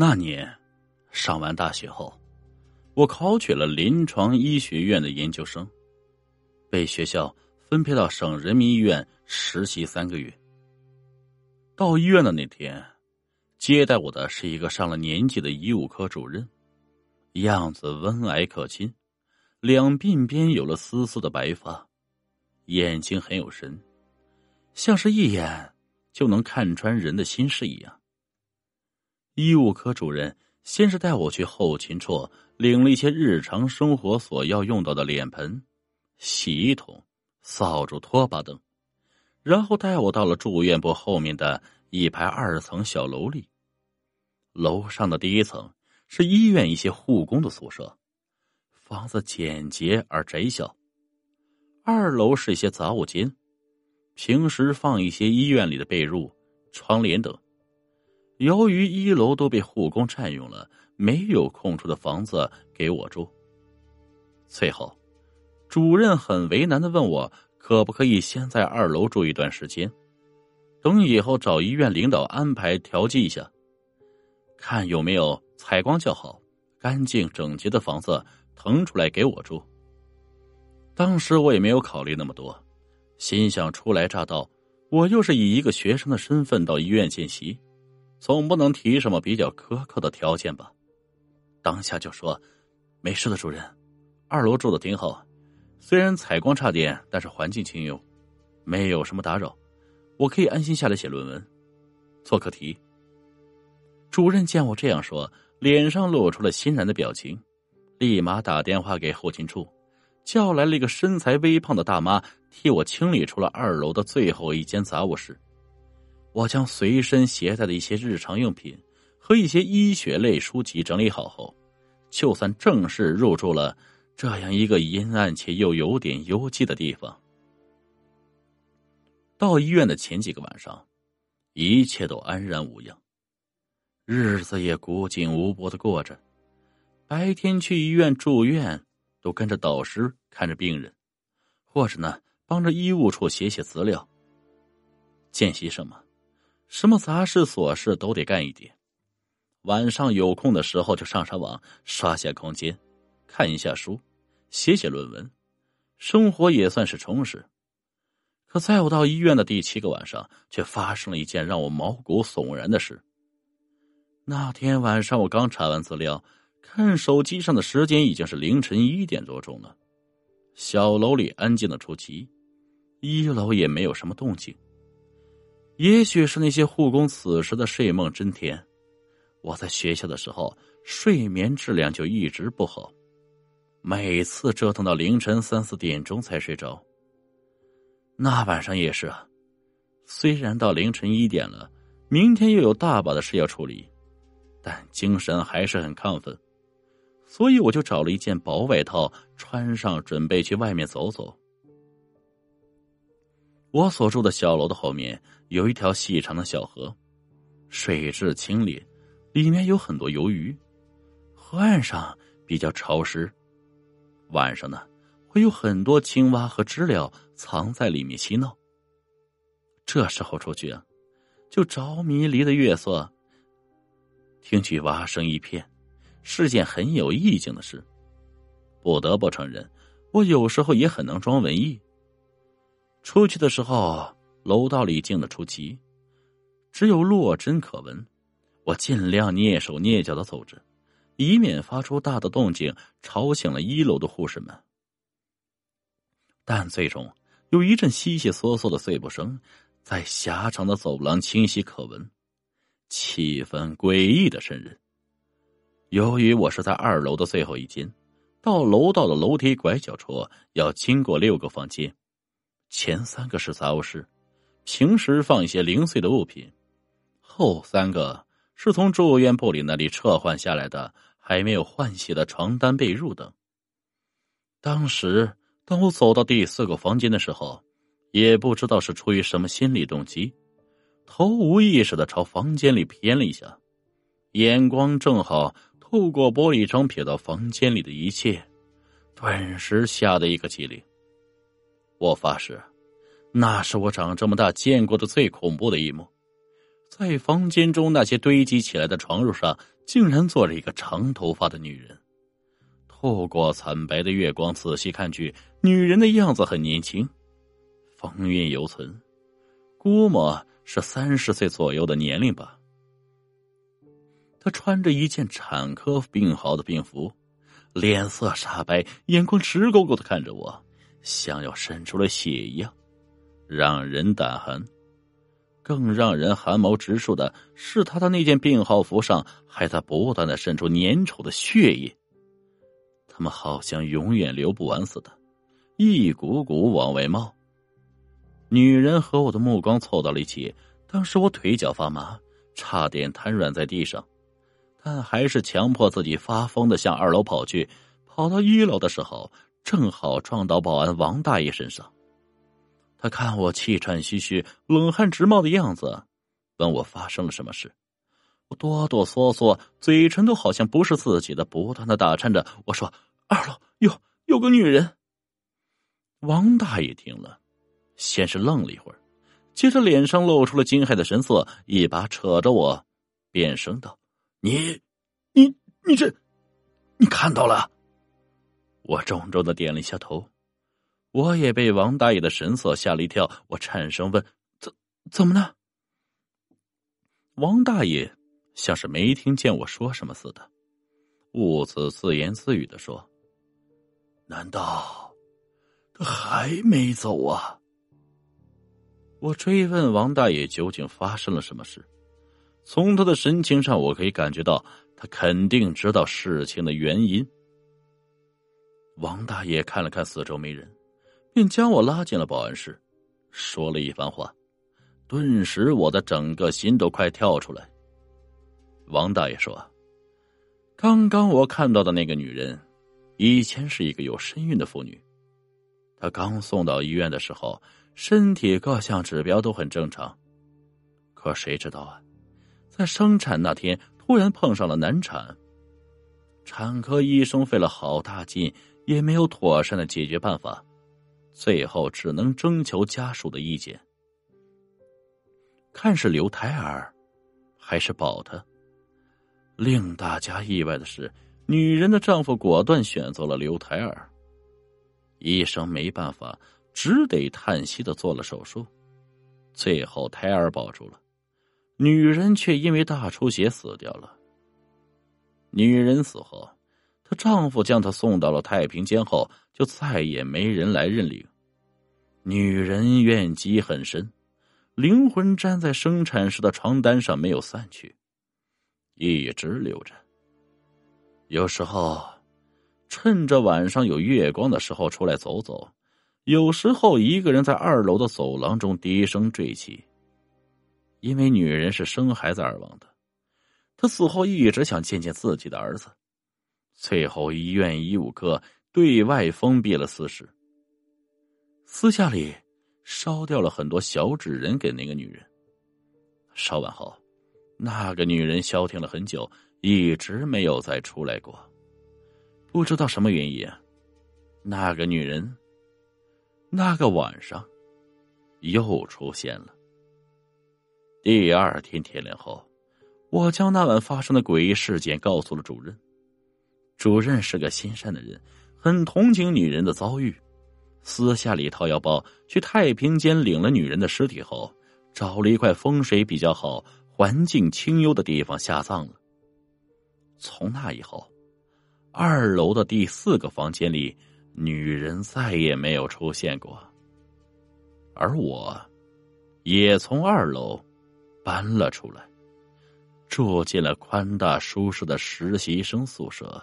那年上完大学后，我考取了临床医学院的研究生，被学校分配到省人民医院实习三个月。到医院的那天，接待我的是一个上了年纪的医务科主任，样子温蔼可亲，两鬓边有了丝丝的白发，眼睛很有神，像是一眼就能看穿人的心事一样。医务科主任先是带我去后勤处领了一些日常生活所要用到的脸盆、洗衣桶、扫帚、拖把等。然后带我到了住院部后面的一排二层小楼里。楼上的第一层是医院一些护工的宿舍，房子简洁而窄小。二楼是一些杂物间，平时放一些医院里的被褥、窗帘等。由于一楼都被护工占用了，没有空出的房子给我住。最后，主任很为难的问我。可不可以先在二楼住一段时间，等以后找医院领导安排调剂一下，看有没有采光较好、干净整洁的房子腾出来给我住。当时我也没有考虑那么多，心想初来乍到，我又是以一个学生的身份到医院见习，总不能提什么比较苛刻的条件吧。当下就说：“没事的，主任，二楼住的挺好。”虽然采光差点，但是环境清幽，没有什么打扰，我可以安心下来写论文、做课题。主任见我这样说，脸上露出了欣然的表情，立马打电话给后勤处，叫来了一个身材微胖的大妈，替我清理出了二楼的最后一间杂物室。我将随身携带的一些日常用品和一些医学类书籍整理好后，就算正式入住了。这样一个阴暗且又有点幽寂的地方。到医院的前几个晚上，一切都安然无恙，日子也古井无波的过着。白天去医院住院，都跟着导师看着病人，或者呢帮着医务处写写资料。见习什么，什么杂事琐事都得干一点。晚上有空的时候就上上网，刷下空间，看一下书。写写论文，生活也算是充实。可在我到医院的第七个晚上，却发生了一件让我毛骨悚然的事。那天晚上，我刚查完资料，看手机上的时间已经是凌晨一点多钟了。小楼里安静的出奇，一楼也没有什么动静。也许是那些护工此时的睡梦真甜。我在学校的时候，睡眠质量就一直不好。每次折腾到凌晨三四点钟才睡着。那晚上也是啊，虽然到凌晨一点了，明天又有大把的事要处理，但精神还是很亢奋，所以我就找了一件薄外套穿上，准备去外面走走。我所住的小楼的后面有一条细长的小河，水质清冽，里面有很多游鱼，河岸上比较潮湿。晚上呢，会有很多青蛙和知了藏在里面嬉闹。这时候出去啊，就着迷离的月色，听取蛙声一片，是件很有意境的事。不得不承认，我有时候也很能装文艺。出去的时候，楼道里静的出奇，只有落针可闻。我尽量蹑手蹑脚的走着。以免发出大的动静吵醒了一楼的护士们，但最终有一阵悉悉嗦嗦的碎步声在狭长的走廊清晰可闻，气氛诡异的渗人。由于我是在二楼的最后一间，到楼道的楼梯拐角处要经过六个房间，前三个是杂物室，平时放一些零碎的物品，后三个是从住院部里那里撤换下来的。还没有换洗的床单被褥等。当时，当我走到第四个房间的时候，也不知道是出于什么心理动机，头无意识的朝房间里瞥了一下，眼光正好透过玻璃窗瞥到房间里的一切，顿时吓得一个机灵。我发誓，那是我长这么大见过的最恐怖的一幕。在房间中那些堆积起来的床褥上，竟然坐着一个长头发的女人。透过惨白的月光，仔细看去，女人的样子很年轻，风韵犹存，估摸是三十岁左右的年龄吧。她穿着一件产科病号的病服，脸色煞白，眼眶直勾勾的看着我，像要渗出了血一样，让人胆寒。更让人寒毛直竖的是，他的那件病号服上还在不断的渗出粘稠的血液。他们好像永远流不完似的，一股股往外冒。女人和我的目光凑到了一起，当时我腿脚发麻，差点瘫软在地上，但还是强迫自己发疯的向二楼跑去。跑到一楼的时候，正好撞到保安王大爷身上。他看我气喘吁吁、冷汗直冒的样子，问我发生了什么事。我哆哆嗦嗦，嘴唇都好像不是自己的，不断的打颤着。我说。二楼有有个女人。王大爷听了，先是愣了一会儿，接着脸上露出了惊骇的神色，一把扯着我，变声道：“你，你，你这，你看到了？”我重重的点了一下头。我也被王大爷的神色吓了一跳，我颤声问：“怎怎么了？”王大爷像是没听见我说什么似的，兀自自言自语的说。难道他还没走啊？我追问王大爷究竟发生了什么事。从他的神情上，我可以感觉到他肯定知道事情的原因。王大爷看了看四周没人，便将我拉进了保安室，说了一番话。顿时，我的整个心都快跳出来。王大爷说：“刚刚我看到的那个女人。”以前是一个有身孕的妇女，她刚送到医院的时候，身体各项指标都很正常。可谁知道啊，在生产那天突然碰上了难产。产科医生费了好大劲，也没有妥善的解决办法，最后只能征求家属的意见，看是留胎儿，还是保他。令大家意外的是。女人的丈夫果断选择了留胎儿，医生没办法，只得叹息的做了手术，最后胎儿保住了，女人却因为大出血死掉了。女人死后，她丈夫将她送到了太平间后，就再也没人来认领。女人怨积很深，灵魂粘在生产时的床单上没有散去，一直留着。有时候，趁着晚上有月光的时候出来走走；有时候一个人在二楼的走廊中低声坠泣。因为女人是生孩子而亡的，她死后一直想见见自己的儿子。最后，医院医务科对外封闭了私事，私下里烧掉了很多小纸人给那个女人。烧完后，那个女人消停了很久。一直没有再出来过，不知道什么原因。那个女人，那个晚上，又出现了。第二天天亮后，我将那晚发生的诡异事件告诉了主任。主任是个心善的人，很同情女人的遭遇，私下里掏腰包去太平间领了女人的尸体后，找了一块风水比较好、环境清幽的地方下葬了。从那以后，二楼的第四个房间里，女人再也没有出现过。而我，也从二楼搬了出来，住进了宽大舒适的实习生宿舍。